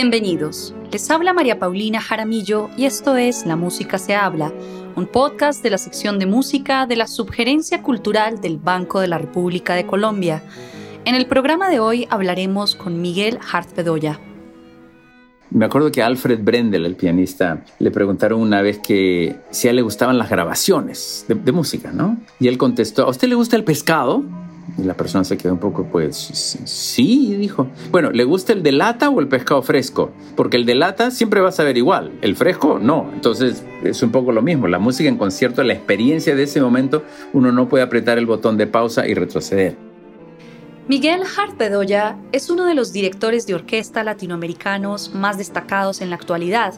Bienvenidos. Les habla María Paulina Jaramillo y esto es La Música se habla, un podcast de la sección de música de la Subgerencia Cultural del Banco de la República de Colombia. En el programa de hoy hablaremos con Miguel Hart Bedoya. Me acuerdo que Alfred Brendel, el pianista, le preguntaron una vez que si a él le gustaban las grabaciones de, de música, ¿no? Y él contestó, ¿a usted le gusta el pescado? Y la persona se quedó un poco, pues, sí, dijo. Bueno, ¿le gusta el de lata o el pescado fresco? Porque el de lata siempre va a saber igual, el fresco no. Entonces es un poco lo mismo. La música en concierto, la experiencia de ese momento, uno no puede apretar el botón de pausa y retroceder. Miguel Hart Bedoya es uno de los directores de orquesta latinoamericanos más destacados en la actualidad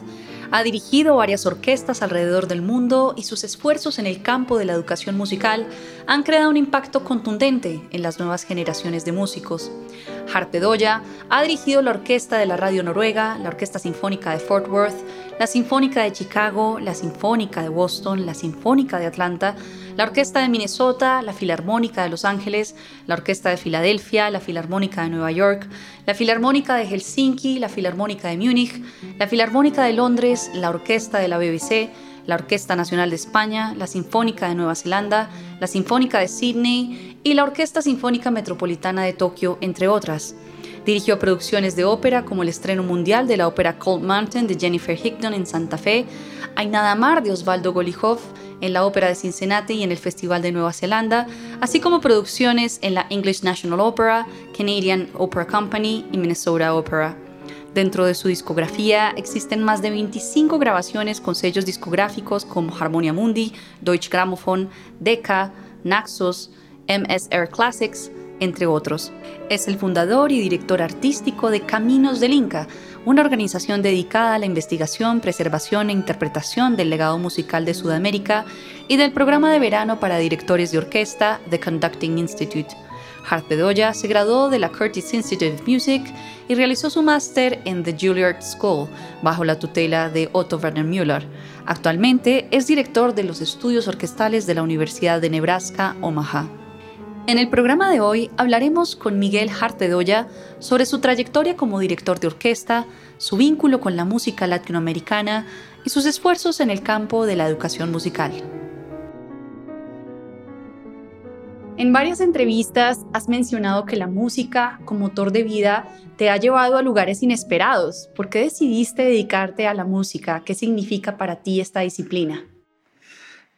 ha dirigido varias orquestas alrededor del mundo y sus esfuerzos en el campo de la educación musical han creado un impacto contundente en las nuevas generaciones de músicos. Bedoya ha dirigido la orquesta de la Radio Noruega, la Orquesta Sinfónica de Fort Worth, la Sinfónica de Chicago, la Sinfónica de Boston, la Sinfónica de Atlanta, la Orquesta de Minnesota, la Filarmónica de Los Ángeles, la Orquesta de Filadelfia, la Filarmónica de Nueva York, la Filarmónica de Helsinki, la Filarmónica de Múnich, la Filarmónica de Londres, la Orquesta de la BBC, la Orquesta Nacional de España, la Sinfónica de Nueva Zelanda, la Sinfónica de Sydney y la Orquesta Sinfónica Metropolitana de Tokio, entre otras. Dirigió producciones de ópera como el estreno mundial de la ópera Cold Mountain de Jennifer Higdon en Santa Fe, Hay nada mar de Osvaldo Golijov en la Ópera de Cincinnati y en el Festival de Nueva Zelanda, así como producciones en la English National Opera, Canadian Opera Company y Minnesota Opera. Dentro de su discografía existen más de 25 grabaciones con sellos discográficos como Harmonia Mundi, Deutsche Grammophon, Decca, Naxos, MSR Classics, entre otros. Es el fundador y director artístico de Caminos del Inca, una organización dedicada a la investigación, preservación e interpretación del legado musical de Sudamérica y del programa de verano para directores de orquesta The Conducting Institute. Hart Bedoya se graduó de la Curtis Institute of Music y realizó su máster en The Juilliard School bajo la tutela de Otto Werner Müller. Actualmente es director de los estudios orquestales de la Universidad de Nebraska, Omaha. En el programa de hoy hablaremos con Miguel Hart Bedoya sobre su trayectoria como director de orquesta, su vínculo con la música latinoamericana y sus esfuerzos en el campo de la educación musical. En varias entrevistas has mencionado que la música como motor de vida te ha llevado a lugares inesperados. ¿Por qué decidiste dedicarte a la música? ¿Qué significa para ti esta disciplina?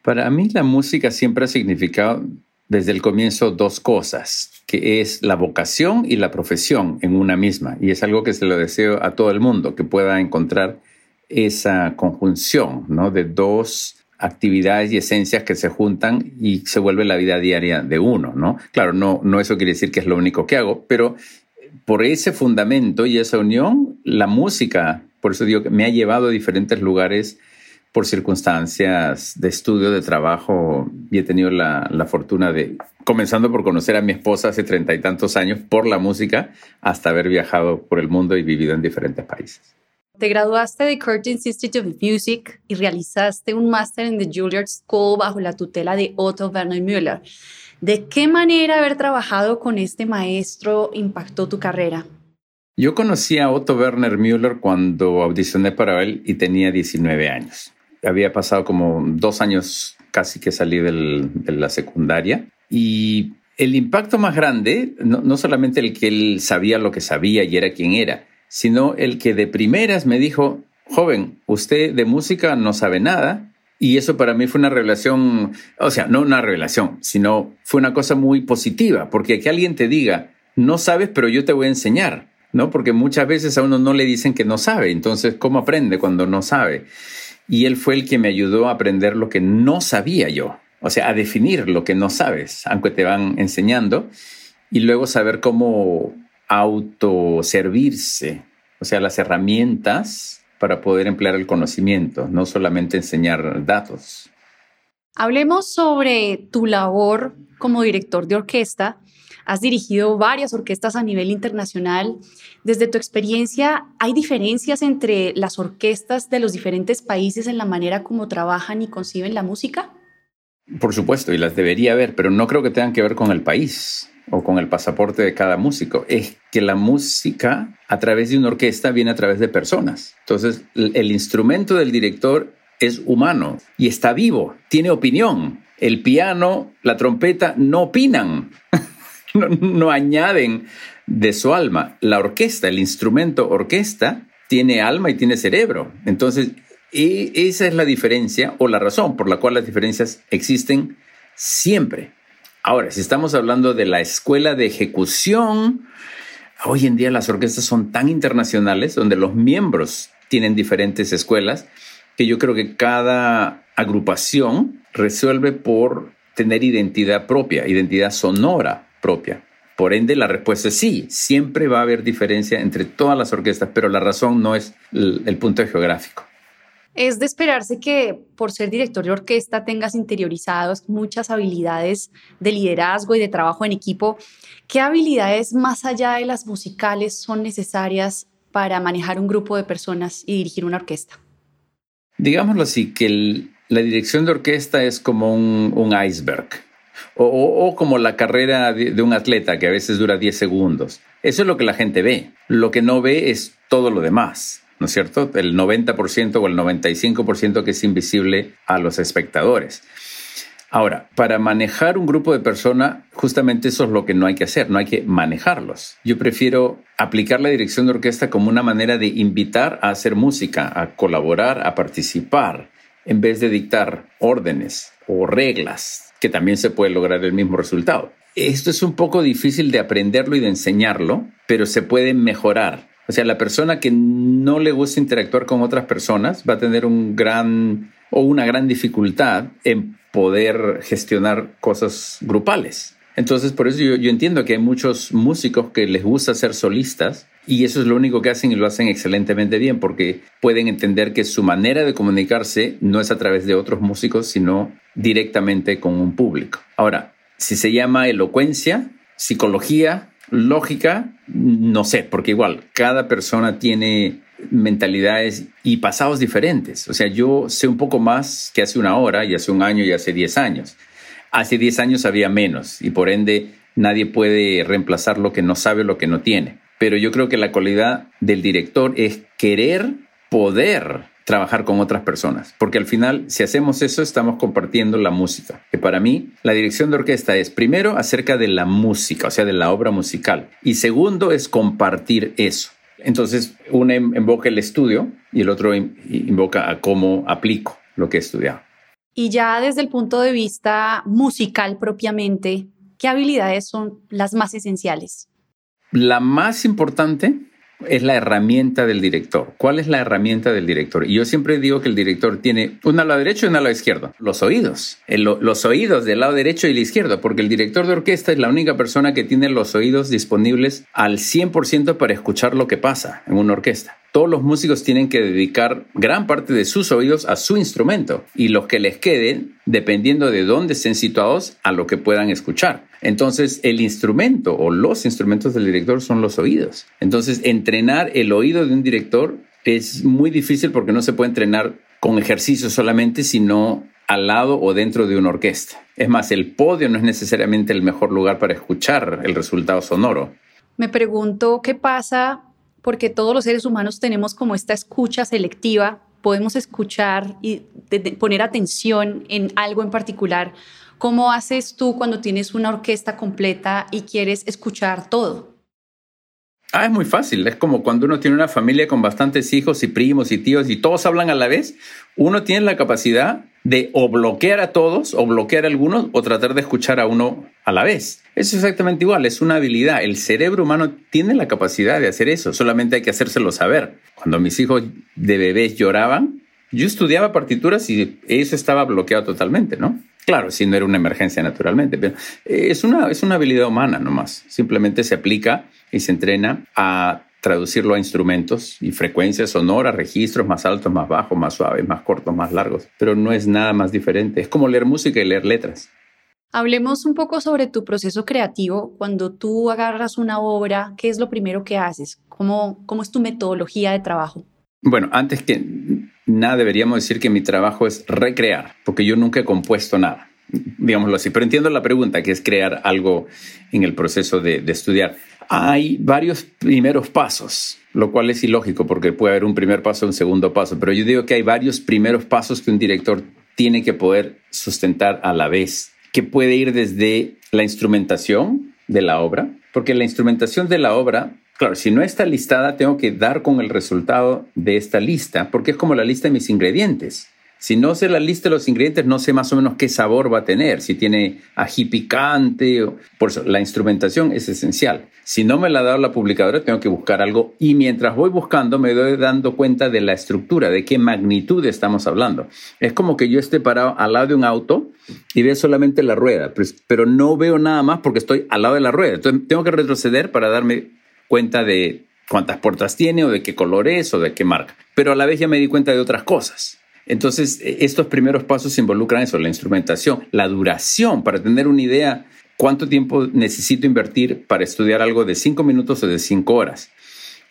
Para mí la música siempre ha significado desde el comienzo dos cosas, que es la vocación y la profesión en una misma. Y es algo que se lo deseo a todo el mundo, que pueda encontrar esa conjunción ¿no? de dos actividades y esencias que se juntan y se vuelve la vida diaria de uno, ¿no? Claro, no, no eso quiere decir que es lo único que hago, pero por ese fundamento y esa unión, la música, por eso digo que me ha llevado a diferentes lugares por circunstancias de estudio, de trabajo, y he tenido la, la fortuna de, comenzando por conocer a mi esposa hace treinta y tantos años por la música, hasta haber viajado por el mundo y vivido en diferentes países. Te graduaste de Curtis Institute of Music y realizaste un máster en The Juilliard School bajo la tutela de Otto Werner Müller. ¿De qué manera haber trabajado con este maestro impactó tu carrera? Yo conocí a Otto Werner Müller cuando audicioné para él y tenía 19 años. Había pasado como dos años casi que salí de la secundaria y el impacto más grande, no, no solamente el que él sabía lo que sabía y era quien era, sino el que de primeras me dijo, joven, usted de música no sabe nada. Y eso para mí fue una revelación, o sea, no una revelación, sino fue una cosa muy positiva, porque que alguien te diga, no sabes, pero yo te voy a enseñar, ¿no? Porque muchas veces a uno no le dicen que no sabe, entonces, ¿cómo aprende cuando no sabe? Y él fue el que me ayudó a aprender lo que no sabía yo, o sea, a definir lo que no sabes, aunque te van enseñando, y luego saber cómo autoservirse, o sea, las herramientas para poder emplear el conocimiento, no solamente enseñar datos. Hablemos sobre tu labor como director de orquesta. Has dirigido varias orquestas a nivel internacional. Desde tu experiencia, ¿hay diferencias entre las orquestas de los diferentes países en la manera como trabajan y conciben la música? Por supuesto, y las debería haber, pero no creo que tengan que ver con el país o con el pasaporte de cada músico, es que la música a través de una orquesta viene a través de personas. Entonces, el instrumento del director es humano y está vivo, tiene opinión. El piano, la trompeta no opinan, no, añaden de su alma. La orquesta, el instrumento orquesta, tiene alma y tiene cerebro. Entonces, esa es la diferencia o la razón por la cual las diferencias existen siempre. Ahora, si estamos hablando de la escuela de ejecución, hoy en día las orquestas son tan internacionales, donde los miembros tienen diferentes escuelas, que yo creo que cada agrupación resuelve por tener identidad propia, identidad sonora propia. Por ende, la respuesta es sí, siempre va a haber diferencia entre todas las orquestas, pero la razón no es el, punto geográfico. Es de esperarse que por ser director de orquesta tengas interiorizados muchas habilidades de liderazgo y de trabajo en equipo. ¿Qué habilidades más allá de las musicales son necesarias para manejar un grupo de personas y dirigir una orquesta? Digámoslo así, que la dirección de orquesta es como un, iceberg o, como la carrera de, un atleta que a veces dura 10 segundos. Eso es lo que la gente ve. Lo que no ve es todo lo demás. ¿no es cierto? El 90% o el 95% que es invisible a los espectadores. Ahora, para manejar un grupo de personas, justamente eso es lo que no hay que hacer, no hay que manejarlos. Yo prefiero aplicar la dirección de orquesta como una manera de invitar a hacer música, a colaborar, a participar, en vez de dictar órdenes o reglas, que también se puede lograr el mismo resultado. Esto es un poco difícil de aprenderlo y de enseñarlo, pero se puede mejorar. O sea, la persona que no le gusta interactuar con otras personas va a tener un gran o una gran dificultad en poder gestionar cosas grupales. Entonces, por eso yo, entiendo que hay muchos músicos que les gusta ser solistas y eso es lo único que hacen y lo hacen excelentemente bien porque pueden entender que su manera de comunicarse no es a través de otros músicos, sino directamente con un público. Ahora, si se llama elocuencia, psicología, lógica, no sé, porque igual cada persona tiene mentalidades y pasados diferentes. O sea, yo sé un poco más que hace una hora y hace un año y hace 10 años. Hace 10 años había menos y por ende nadie puede reemplazar lo que no sabe, lo que no tiene. Pero yo creo que la cualidad del director es querer poder trabajar con otras personas, porque al final, si hacemos eso, estamos compartiendo la música, que para mí la dirección de orquesta es primero acerca de la música, o sea, de la obra musical, y segundo es compartir eso. Entonces, uno invoca el estudio y el otro invoca a cómo aplico lo que he estudiado. Y ya desde el punto de vista musical propiamente, ¿qué habilidades son las más esenciales? La más importante es la herramienta del director. ¿Cuál es la herramienta del director? Y yo siempre digo que el director tiene un lado derecho y un lado izquierdo. Los oídos. los oídos del lado derecho y el izquierdo, porque el director de orquesta es la única persona que tiene los oídos disponibles al 100% para escuchar lo que pasa en una orquesta todos los músicos tienen que dedicar gran parte de sus oídos a su instrumento y los que les queden, dependiendo de dónde estén situados, a lo que puedan escuchar. Entonces, el instrumento o los instrumentos del director son los oídos. Entonces, entrenar el oído de un director es muy difícil porque no se puede entrenar con ejercicio solamente, sino al lado o dentro de una orquesta. Es más, el podio no es necesariamente el mejor lugar para escuchar el resultado sonoro. Me pregunto qué pasa porque todos los seres humanos tenemos como esta escucha selectiva, podemos escuchar y poner atención en algo en particular. ¿Cómo haces tú cuando tienes una orquesta completa y quieres escuchar todo? Ah, es muy fácil. Es como cuando uno tiene una familia con bastantes hijos y primos y tíos y todos hablan a la vez. Uno tiene la capacidad de o bloquear a todos o bloquear a algunos o tratar de escuchar a uno a la vez. Es exactamente igual, es una habilidad. El cerebro humano tiene la capacidad de hacer eso, solamente hay que hacérselo saber. Cuando mis hijos de bebés lloraban, yo estudiaba partituras y eso estaba bloqueado totalmente, ¿no? Claro, si no era una emergencia naturalmente, pero es una, es una habilidad humana nomás. Simplemente se aplica y se entrena a traducirlo a instrumentos y frecuencias sonoras, registros más altos, más bajos, más suaves, más cortos, más largos. Pero no es nada más diferente. Es como leer música y leer letras. Hablemos un poco sobre tu proceso creativo. Cuando tú agarras una obra, ¿qué es lo primero que haces? ¿Cómo, cómo es tu metodología de trabajo? Bueno, antes que nada deberíamos decir que mi trabajo es recrear, porque yo nunca he compuesto nada. digámoslo así. Pero entiendo la pregunta, que es crear algo en el proceso de, estudiar. Hay varios primeros pasos, lo cual es ilógico porque puede haber un primer paso un segundo paso, pero yo digo que hay varios primeros pasos que un director tiene que poder sustentar a la vez, que puede ir desde la instrumentación de la obra, porque la instrumentación de la obra Claro, si no está listada, tengo que dar con el resultado de esta lista, porque es como la lista de mis ingredientes. Si no sé la lista de los ingredientes, no sé más o menos qué sabor va a tener, si tiene ají picante. O... Por eso, la instrumentación es esencial. Si no me la ha dado la publicadora, tengo que buscar algo y mientras voy buscando me doy dando cuenta de la estructura, de qué magnitud estamos hablando. Es como que yo esté parado al lado de un auto y veo solamente la rueda, pero no veo nada más porque estoy al lado de la rueda. Entonces tengo que retroceder para darme cuenta de cuántas puertas tiene o de qué color es o de qué marca. Pero a la vez ya me di cuenta de otras cosas. Entonces, e, estos primeros pasos involucran eso, la instrumentación, la duración, para tener una idea cuánto tiempo necesito invertir para estudiar algo de cinco minutos o de cinco horas.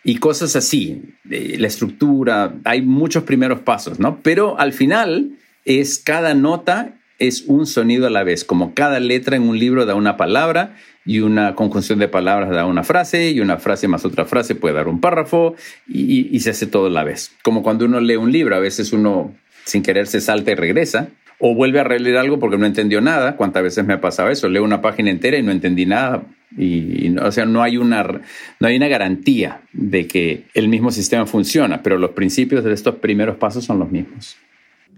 Y cosas así, la estructura, hay muchos primeros pasos, ¿no? Pero al final es cada nota es un sonido a la vez, como cada letra en un libro da una palabra y una conjunción de palabras da una frase y una frase más otra frase puede dar un párrafo y, y se hace todo a la vez. Como cuando uno lee un libro, a veces uno sin querer se salta y regresa, o vuelve a releer algo porque no entendió nada. ¿Cuántas veces me ha pasado eso? Leo una página entera y no entendí nada. Y, o sea, no hay, una, no hay una garantía de que el mismo sistema funciona, pero los principios de estos primeros pasos son los mismos.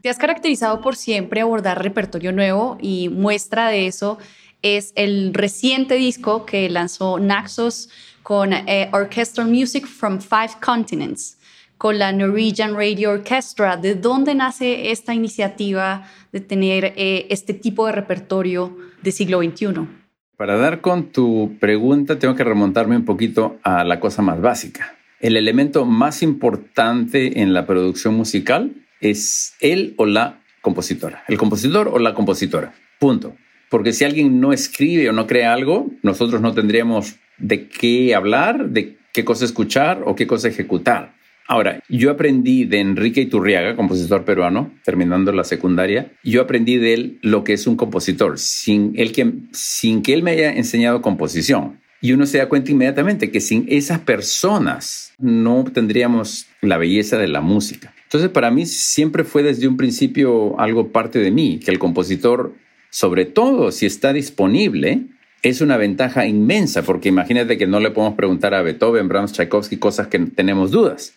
Te has caracterizado por siempre abordar repertorio nuevo y muestra de eso es el reciente disco que lanzó Naxos con eh, Orchestral Music from Five Continents con la Norwegian Radio Orchestra. ¿De dónde nace esta iniciativa de tener eh, este tipo de repertorio de siglo XXI? Para dar con tu pregunta, tengo que remontarme un poquito a la cosa más básica. El elemento más importante en la producción musical es el o la compositora, el compositor o la compositora. Punto. Porque si alguien no escribe o no crea algo, nosotros no tendríamos de qué hablar, de qué cosa escuchar o qué cosa ejecutar. Ahora, yo aprendí de Enrique Iturriaga, compositor peruano, terminando la secundaria, yo aprendí de él lo que es un compositor, sin, él que, sin que él me haya enseñado composición. Y uno se da cuenta inmediatamente que sin esas personas no tendríamos la belleza de la música. Entonces, para mí siempre fue desde un principio algo parte de mí, que el compositor, sobre todo si está disponible, es una ventaja inmensa, porque imagínate que no le podemos preguntar a Beethoven, Brahms, Tchaikovsky cosas que tenemos dudas.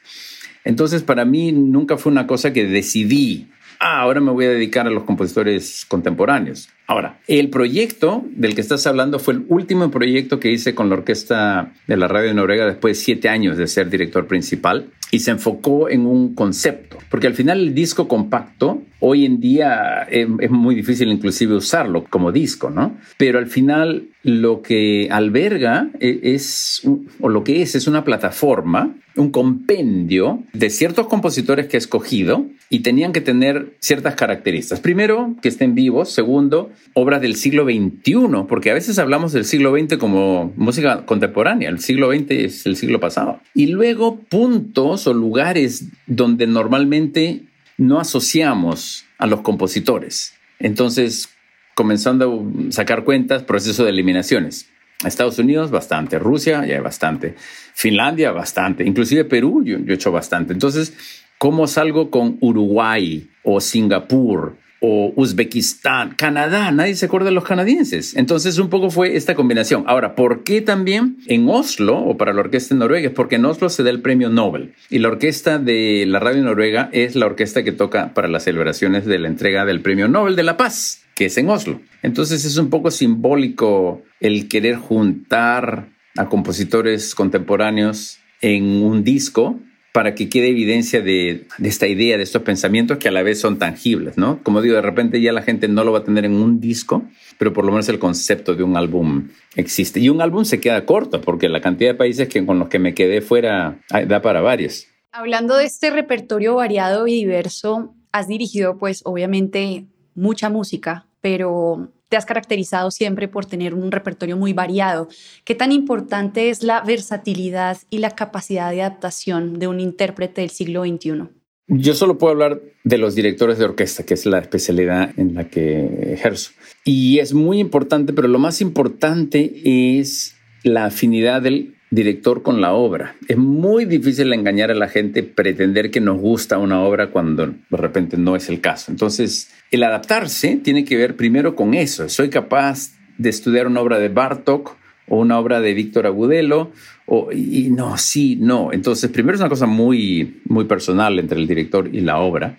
Entonces, para mí nunca fue una cosa que decidí, ah, ahora me voy a dedicar a los compositores contemporáneos. Ahora, el proyecto del que estás hablando fue el último proyecto que hice con la orquesta de la Radio de Noruega después de siete años de ser director principal y se enfocó en un concepto, porque al final el disco compacto hoy en día es, es, muy difícil inclusive usarlo como disco, ¿no? Pero al final lo que alberga e, es, o lo que es, es una plataforma, un compendio de ciertos compositores que he escogido y tenían que tener ciertas características. Primero, que estén vivos. Segundo, obras del siglo XXI, porque a veces hablamos del siglo XX como música contemporánea. El siglo XX es el siglo pasado. Y luego, puntos o lugares donde normalmente no asociamos a los compositores. Entonces, comenzando a sacar cuentas, proceso de eliminaciones. Estados Unidos, bastante. Rusia, ya bastante. Finlandia, bastante. Inclusive Perú, yo, yo he hecho bastante. Entonces, ¿cómo salgo con Uruguay o Singapur o Uzbekistán, Canadá, nadie se acuerda de los canadienses. Entonces un poco fue esta combinación. Ahora, ¿por qué también en Oslo o para la orquesta de Noruega? Es porque en Oslo se da el premio Nobel y la orquesta de la radio noruega es la orquesta que toca para las celebraciones de la entrega del premio Nobel de la Paz, que es en Oslo. Entonces es un poco simbólico el querer juntar a compositores contemporáneos en un disco para que quede evidencia de, esta idea, de estos pensamientos que a la vez son tangibles, ¿no? Como digo, de repente ya la gente no lo va a tener en un disco, pero por lo menos el concepto de un álbum existe. Y un álbum se queda corto, porque la cantidad de países que, con los que me quedé fuera da para varios. Hablando de este repertorio variado y diverso, has dirigido pues obviamente mucha música, pero te has caracterizado siempre por tener un repertorio muy variado. ¿Qué tan importante es la versatilidad y la capacidad de adaptación de un intérprete del siglo XXI? Yo solo puedo hablar de los directores de orquesta, que es la especialidad en la que ejerzo. Y es muy importante, pero lo más importante es la afinidad del director con la obra. Es muy difícil engañar a la gente, pretender que nos gusta una obra cuando de repente no es el caso. Entonces, el adaptarse tiene que ver primero con eso. Soy capaz de estudiar una obra de Bartok o una obra de Víctor Agudelo, o, y no, sí, no. Entonces, primero es una cosa muy, muy personal entre el director y la obra.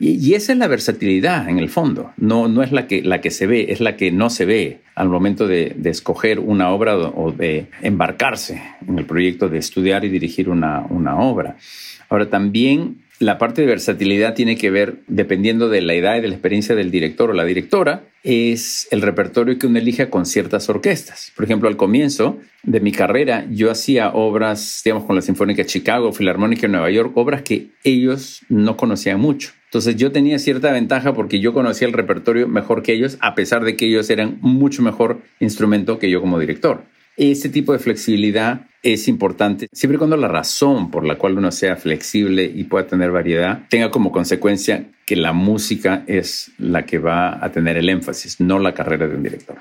Y, esa es la versatilidad en el fondo. No, no es la que, la que se ve, es la que no se ve al momento de, escoger una obra o de embarcarse en el proyecto de estudiar y dirigir una, una obra. Ahora, también la parte de versatilidad tiene que ver, dependiendo de la edad y de la experiencia del director o la directora, es el repertorio que uno elija con ciertas orquestas. Por ejemplo, al comienzo de mi carrera, yo hacía obras, digamos, con la Sinfónica de Chicago, Filarmónica de Nueva York, obras que ellos no conocían mucho. Entonces yo tenía cierta ventaja porque yo conocía el repertorio mejor que ellos, a pesar de que ellos eran mucho mejor instrumento que yo como director. Ese tipo de flexibilidad es importante siempre y cuando la razón por la cual uno sea flexible y pueda tener variedad tenga como consecuencia que la música es la que va a tener el énfasis, no la carrera de un director.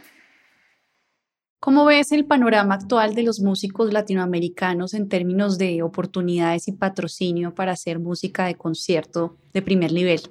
¿Cómo ves el panorama actual de los músicos latinoamericanos en términos de oportunidades y patrocinio para hacer música de concierto de primer nivel?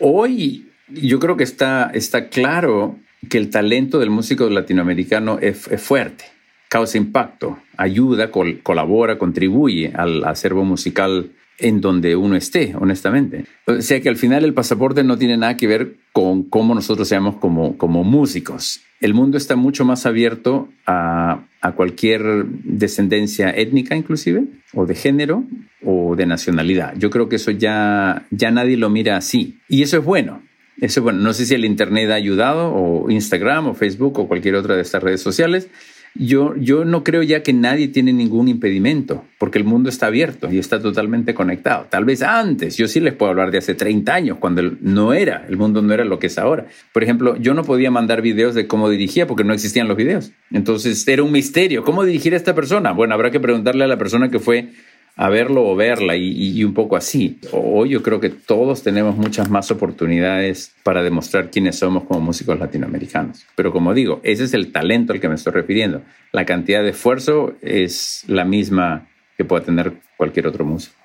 Hoy yo creo que está, está claro que el talento del músico latinoamericano es, fuerte, causa impacto, ayuda, colabora, contribuye al acervo musical en donde uno esté, honestamente. O sea que al final el pasaporte no tiene nada que ver con cómo nosotros seamos como, como músicos. El mundo está mucho más abierto a, a cualquier descendencia étnica inclusive, o de género, o de nacionalidad. Yo creo que eso ya, ya nadie lo mira así. Y eso es bueno. Eso, bueno, no sé si el Internet ha ayudado, o Instagram, o Facebook, o cualquier otra de estas redes sociales. Yo, yo no creo ya que nadie tiene ningún impedimento, porque el mundo está abierto y está totalmente conectado. Tal vez antes, yo sí les puedo hablar de hace 30 años, cuando no era, el mundo no era lo que es ahora. Por ejemplo, yo no podía mandar videos de cómo dirigía porque no existían los videos. Entonces era un misterio. ¿Cómo dirigir a esta persona? Bueno, habrá que preguntarle a la persona que fue a verlo o verla y, un poco así. Hoy yo creo que todos tenemos muchas más oportunidades para demostrar quiénes somos como músicos latinoamericanos. Pero como digo, ese es el talento al que me estoy refiriendo. La cantidad de esfuerzo es la misma que puede tener cualquier otro músico.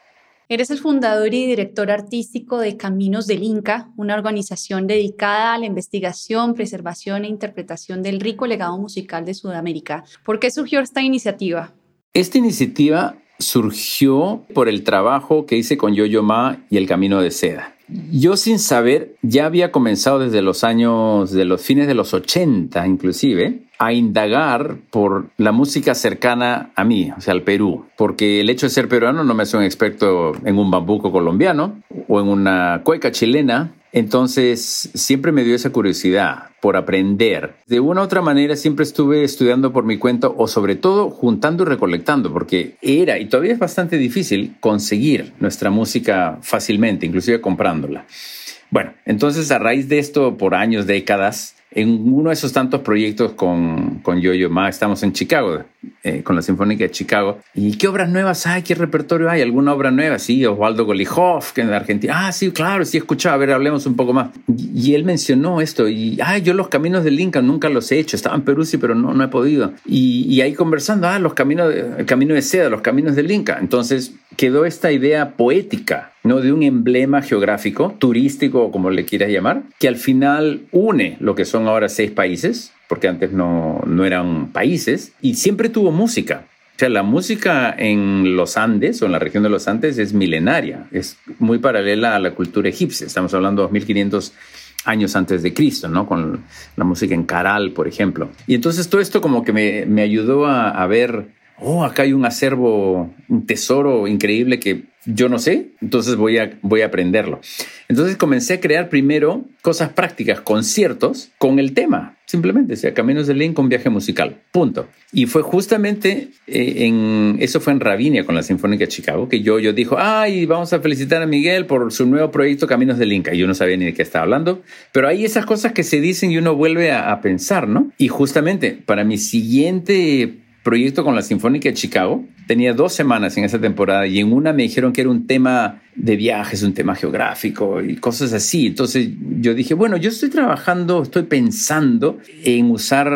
Eres el fundador y director artístico de Caminos del Inca, una organización dedicada a la investigación, preservación e interpretación del rico legado musical de Sudamérica. ¿Por qué surgió esta iniciativa? Esta iniciativa surgió por el trabajo que hice con Yo-Yo Ma y El Camino de Seda. Yo sin saber ya había comenzado desde los años, de los fines de los 80 inclusive, a indagar por la música cercana a mí, o sea, al Perú, porque el hecho de ser peruano no me hace un experto en un bambuco colombiano o en una cueca chilena, entonces, siempre me dio esa curiosidad por aprender. De una u otra manera, siempre estuve estudiando por mi cuenta o sobre todo juntando y recolectando, porque era y todavía es bastante difícil conseguir nuestra música fácilmente, inclusive comprándola. Bueno, entonces a raíz de esto, por años, décadas, en uno de esos tantos proyectos con, con Yo-Yo Ma, estamos en Chicago, eh, con la Sinfónica de Chicago. ¿Y qué obras nuevas hay? ¿Qué repertorio hay? ¿Alguna obra nueva? Sí, Osvaldo Golijov, que en Argentina. Ah, sí, claro, sí he escuchado. A ver, hablemos un poco más. Y, él mencionó esto. Y, ah, yo los caminos del Inca nunca los he hecho. Estaba en Perú, pero no, no he podido. Y, y ahí conversando, ah, los caminos, el camino de seda, los caminos del Inca. Entonces quedó esta idea poética ¿no? de un emblema geográfico, turístico o como le quieras llamar, que al final une lo que son ahora seis países, porque antes no, no eran países, y siempre tuvo música. O sea, la música en los Andes o en la región de los Andes es milenaria, es muy paralela a la cultura egipcia. Estamos hablando de 2500 años antes de Cristo, ¿no? Con la música en Caral, por ejemplo. Y entonces todo esto como que me, me ayudó a, a ver oh, acá hay un acervo, un tesoro increíble que yo no sé, entonces voy a, voy a aprenderlo. Entonces comencé a crear primero cosas prácticas, conciertos con el tema, simplemente, o sea, Caminos de Link con viaje musical, punto. Y fue justamente eh, en, eso fue en Ravinia con la Sinfónica de Chicago, que yo, yo dijo, ay, vamos a felicitar a Miguel por su nuevo proyecto Caminos del Inca. Y yo no sabía ni de qué estaba hablando, pero hay esas cosas que se dicen y uno vuelve a pensar, ¿no? Y justamente para mi siguiente proyecto con la Sinfónica de Chicago. Tenía dos semanas en esa temporada y en una me dijeron que era un tema de viajes, un tema geográfico y cosas así. Entonces yo dije, bueno, yo estoy trabajando, estoy pensando en usar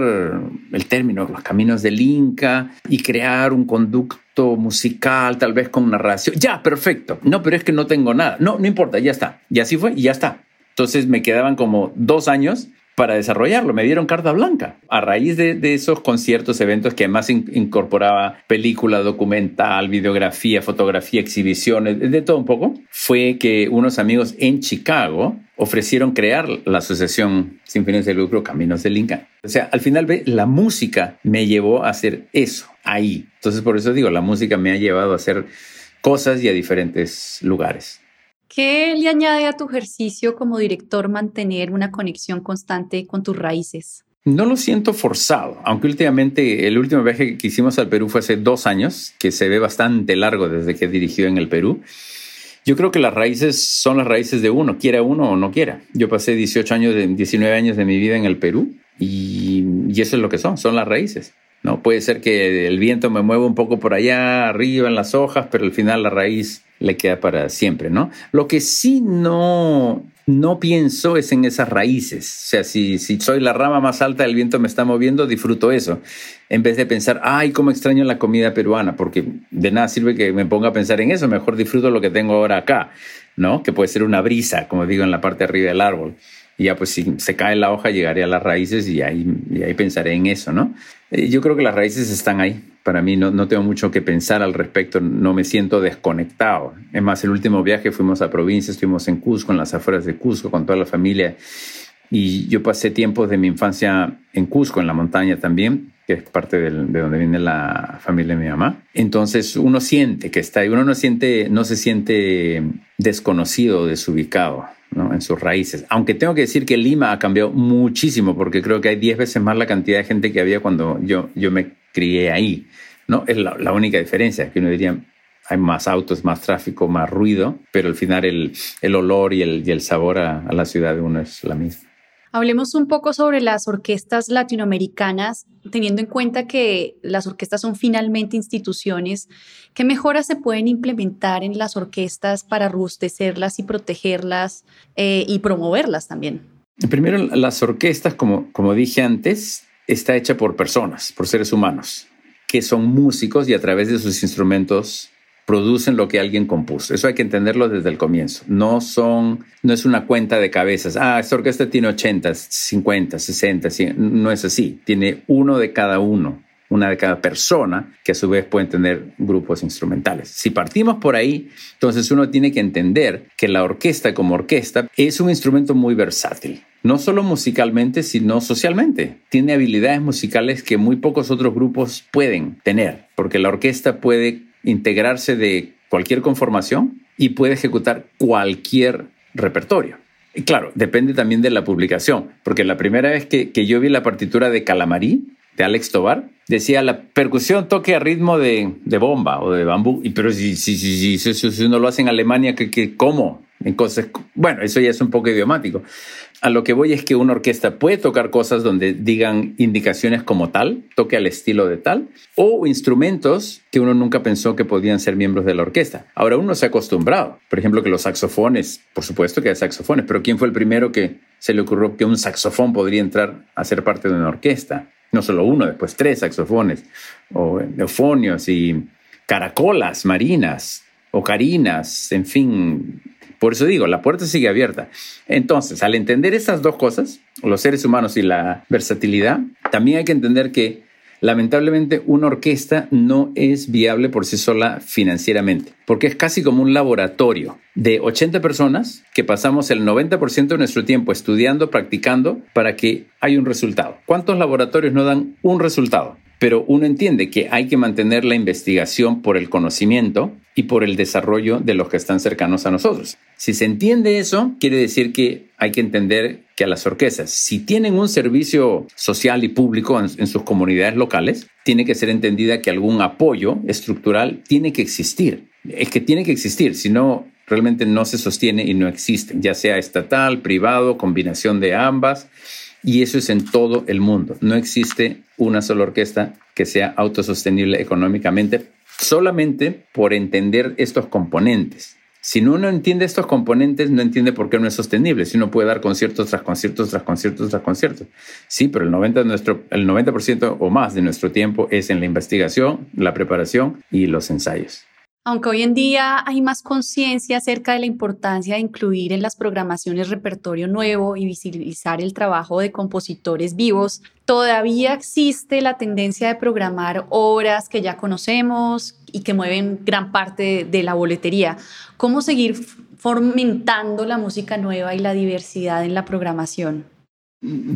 el término los caminos del Inca y crear un conducto musical, tal vez con narración. Ya, perfecto. No, pero es que no tengo nada. No, no importa, ya está. Y así fue y ya está. Entonces me quedaban como dos años para desarrollarlo. Me dieron carta blanca. A raíz de, esos conciertos, eventos que además incorporaba película, documental, videografía, fotografía, exhibiciones, de todo un poco, fue que unos amigos en Chicago ofrecieron crear la asociación sin fines de lucro Caminos del Inca. O sea, al final la música me llevó a hacer eso ahí. Entonces, por eso digo, la música me ha llevado a hacer cosas y a diferentes lugares. ¿Qué le añade a tu ejercicio como director mantener una conexión constante con tus raíces? No lo siento forzado, aunque últimamente el último viaje que hicimos al Perú fue hace dos años, que se ve bastante largo desde que he dirigido en el Perú. Yo creo que las raíces son las raíces de uno, quiera uno o no quiera. Yo pasé 18 años, de, 19 años de mi vida en el Perú y, y eso es lo que son, son las raíces. ¿No? Puede ser que el viento me mueva un poco por allá arriba en las hojas, pero al final la raíz le queda para siempre, ¿no? Lo que sí no, no pienso es en esas raíces. O sea, si, si soy la rama más alta, el viento me está moviendo, disfruto eso. En vez de pensar, ay, cómo extraño la comida peruana, porque de nada sirve que me ponga a pensar en eso, mejor disfruto lo que tengo ahora acá, ¿no? Que puede ser una brisa, como digo, en la parte arriba del árbol. Y ya pues si se cae la hoja llegaré a las raíces y ahí, y ahí pensaré en eso, ¿no? Eh, yo creo que las raíces están ahí para mí no, no, tengo mucho que pensar al respecto, no me siento desconectado. Es más, el último viaje fuimos a provincia, estuvimos en Cusco, en las afueras de Cusco, con toda la familia. Y yo pasé tiempos de mi infancia en Cusco, en la montaña también, que es parte de donde viene la familia de mi mamá. Entonces uno siente que está ahí, uno no, siente, no se siente desconocido, desubicado. ¿No? en sus raíces. Aunque tengo que decir que Lima ha cambiado muchísimo, porque creo que hay 10 veces más la cantidad de gente que había cuando yo, yo me crié ahí. ¿no? Es la, única diferencia, que uno diría, hay más autos, más tráfico, más ruido, pero al final el, el olor y el, y el sabor a, a la ciudad de uno es la misma. Hablemos un poco sobre las orquestas latinoamericanas, teniendo en cuenta que las orquestas son finalmente instituciones. ¿Qué mejoras se pueden implementar en las orquestas para robustecerlas y protegerlas eh, y promoverlas también? Primero, las orquestas, como, como dije antes, está hecha por personas, por seres humanos que son músicos y a través de sus instrumentos producen lo que alguien compuso. Eso hay que entenderlo desde el comienzo. No son, no es una cuenta de cabezas. Ah, esta orquesta tiene 80, 50, 60, 100. No es así. Tiene uno de cada uno una de cada persona, que a su vez pueden tener grupos instrumentales. Si partimos por ahí, entonces uno tiene que entender que la orquesta como orquesta es un instrumento muy versátil, no solo musicalmente, sino socialmente. Tiene habilidades musicales que muy pocos otros grupos pueden tener, porque la orquesta puede integrarse de cualquier conformación y puede ejecutar cualquier repertorio. Y claro, depende también de la publicación, porque la primera vez que, que yo vi la partitura de Calamarí, de Alex Tobar, decía la percusión toque a ritmo de, bomba o de bambú. Y pero si, si, si, si, uno lo hace en Alemania, ¿qué, cómo? Entonces, bueno, eso ya es un poco idiomático. A lo que voy es que una orquesta puede tocar cosas donde digan indicaciones como tal, toque al estilo de tal, o instrumentos que uno nunca pensó que podían ser miembros de la orquesta. Ahora uno se ha acostumbrado. Por ejemplo, que los saxofones, por supuesto que hay saxofones, pero ¿quién fue el primero que se le ocurrió que un saxofón podría entrar a ser parte de una orquesta? No solo uno, después tres saxofones, o eufonios y caracolas marinas, o carinas, en fin. Por eso digo, la puerta sigue abierta. Entonces, al entender estas dos cosas, los seres humanos y la versatilidad, también hay que entender que Lamentablemente, una orquesta no es viable por sí sola financieramente, porque es casi como un laboratorio de 80 personas que pasamos el 90% de nuestro tiempo estudiando, practicando, para que haya un resultado. ¿Cuántos laboratorios no dan un resultado? Pero uno entiende que hay que mantener la investigación por el conocimiento y por el desarrollo de los que están cercanos a nosotros. Si se entiende eso, quiere decir que hay que entender que a las orquestas, si tienen un servicio social y público en, sus comunidades locales, tiene que ser entendida que algún apoyo estructural tiene que existir. Es que tiene que existir, si no, realmente no se sostiene y no existe, ya sea estatal, privado, combinación de ambas Y eso es en todo el mundo. No existe una sola orquesta que sea autosostenible económicamente solamente por entender estos componentes. Si uno entiende estos componentes, no entiende por qué no es sostenible. Si uno puede dar conciertos tras conciertos tras conciertos tras conciertos. Sí, pero el 90%, nuestro, el 90 o más de nuestro tiempo es en la investigación, la preparación y los ensayos. Aunque hoy en día hay más conciencia acerca de la importancia de incluir en las programaciones repertorio nuevo y visibilizar el trabajo de compositores vivos, todavía existe la tendencia de programar obras que ya conocemos y que mueven gran parte de la boletería. ¿Cómo seguir fomentando la música nueva y la diversidad en la programación?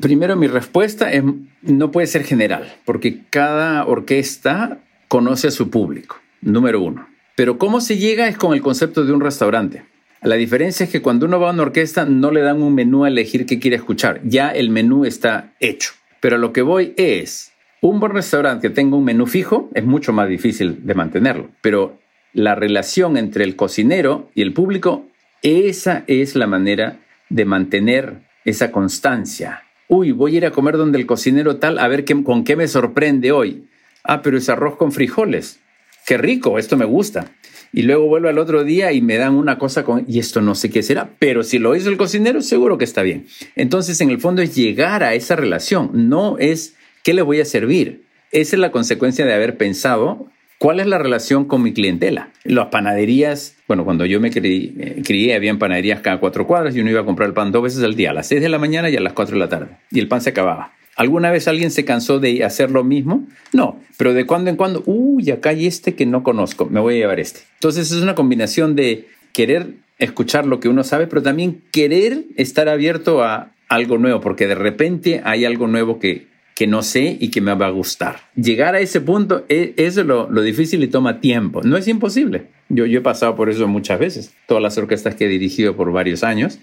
Primero, mi respuesta es, no puede ser general, porque cada orquesta conoce a su público, número uno. Pero cómo se llega es con el concepto de un restaurante. La diferencia es que cuando uno va a una orquesta no le dan un menú a elegir qué quiere escuchar, ya el menú está hecho. Pero lo que voy es, un buen restaurante que tenga un menú fijo es mucho más difícil de mantenerlo, pero la relación entre el cocinero y el público, esa es la manera de mantener esa constancia. Uy, voy a ir a comer donde el cocinero tal, a ver qué, con qué me sorprende hoy. Ah, pero es arroz con frijoles qué rico, esto me gusta. Y luego vuelvo al otro día y me dan una cosa con, y esto no sé qué será, pero si lo hizo el cocinero, seguro que está bien. Entonces, en el fondo es llegar a esa relación, no es qué le voy a servir. Esa es la consecuencia de haber pensado cuál es la relación con mi clientela. Las panaderías, bueno, cuando yo me crié, eh, crié había panaderías cada cuatro cuadras y uno iba a comprar el pan dos veces al día, a las seis de la mañana y a las cuatro de la tarde. Y el pan se acababa. ¿Alguna vez alguien se cansó de hacer lo mismo? No, pero de cuando en cuando, uy, acá hay este que no conozco, me voy a llevar este. Entonces es una combinación de querer escuchar lo que uno sabe, pero también querer estar abierto a algo nuevo, porque de repente hay algo nuevo que, que no sé y que me va a gustar. Llegar a ese punto, e, es, lo, lo, difícil y toma tiempo. No es imposible. Yo, yo he pasado por eso muchas veces. Todas las orquestas que he dirigido por varios años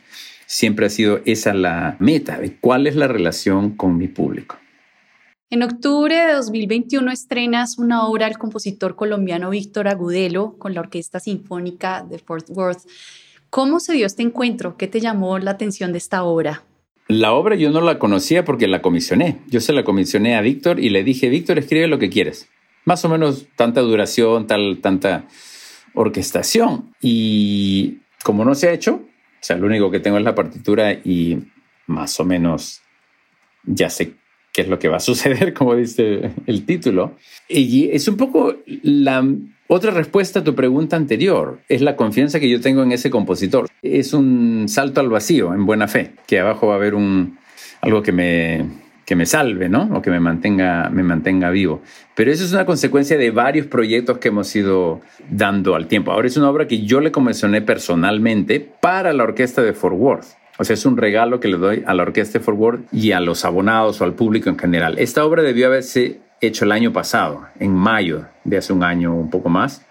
siempre ha sido esa la meta de cuál es la relación con mi público. En octubre de 2021 estrenas una obra del compositor colombiano Víctor Agudelo con la Orquesta Sinfónica de Fort Worth. ¿Cómo se dio este encuentro? ¿Qué te llamó la atención de esta obra? La obra yo no la conocía porque la comisioné. Yo se la comisioné a Víctor y le dije, Víctor, escribe lo que quieres. Más o menos tanta duración, tal, tanta orquestación. Y como no se ha hecho, o sea, lo único que tengo es la partitura y más o menos ya sé qué es lo que va a suceder, como dice el título. Y es un poco la otra respuesta a tu pregunta anterior, es la confianza que yo tengo en ese compositor. Es un salto al vacío, en buena fe, que abajo va a haber un, algo que me, que me salve, ¿no? O que me mantenga, me mantenga vivo. Pero eso es una consecuencia de varios proyectos que hemos ido dando al tiempo. Ahora es una obra que yo le comisioné personalmente para la orquesta de Fort Worth. O sea, es un regalo que le doy a la orquesta de Fort Worth y a los abonados o al público en general. Esta obra debió haberse hecho el año pasado, en mayo de hace un año un poco más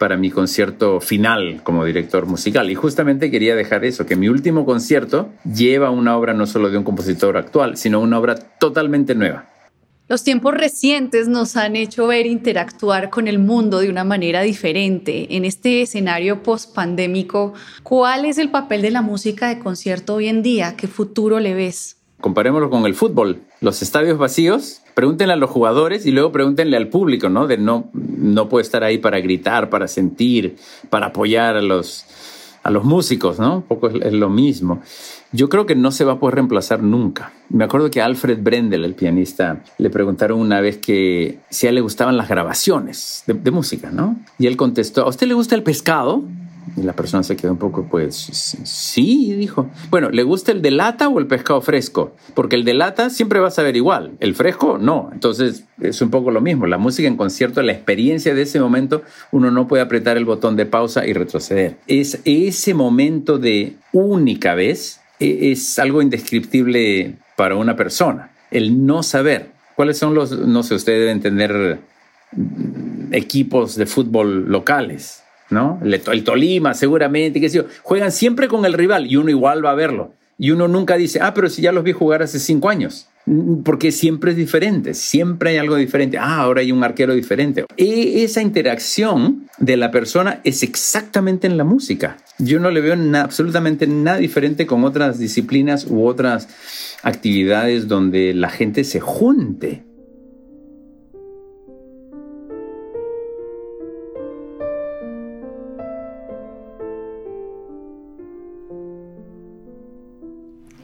para mi concierto final como director musical. Y justamente quería dejar eso, que mi último concierto lleva una obra no solo de un compositor actual, sino una obra totalmente nueva. Los tiempos recientes nos han hecho ver interactuar con el mundo de una manera diferente. En este escenario post-pandémico, ¿cuál es el papel de la música de concierto hoy en día? ¿Qué futuro le ves? Comparémoslo con el fútbol. Los estadios vacíos pregúntenle a los jugadores y luego pregúntenle al público, ¿no? De no, no puede estar ahí para gritar, para sentir, para apoyar a los, a los músicos, ¿no? Un poco es, lo mismo. Yo creo que no se va a poder reemplazar nunca. Me acuerdo que a Alfred Brendel, el pianista, le preguntaron una vez que si a él le gustaban las grabaciones de, de música, ¿no? Y él contestó, ¿a usted le gusta el pescado? Y la persona se quedó un poco, pues, sí, dijo. Bueno, ¿le gusta el de lata o el pescado fresco? Porque el de lata siempre va a saber igual, el fresco no. Entonces es un poco lo mismo. La música en concierto, la experiencia de ese momento, uno no puede apretar el botón de pausa y retroceder. Es ese momento de única vez, e, es algo indescriptible para una persona. El no saber. ¿Cuáles son los, no sé, ustedes deben tener mm, equipos de fútbol locales? ¿No? El, Tolima, seguramente, qué sé. Juegan siempre con el rival y uno igual va a verlo. Y uno nunca dice, ah, pero si ya los vi jugar hace cinco años. porque siempre es diferente, siempre hay algo diferente. Ah, ahora hay un arquero diferente. E esa interacción de la persona es exactamente en la música. Yo no le veo absolutamente nada diferente con otras disciplinas u otras actividades donde la gente se junte.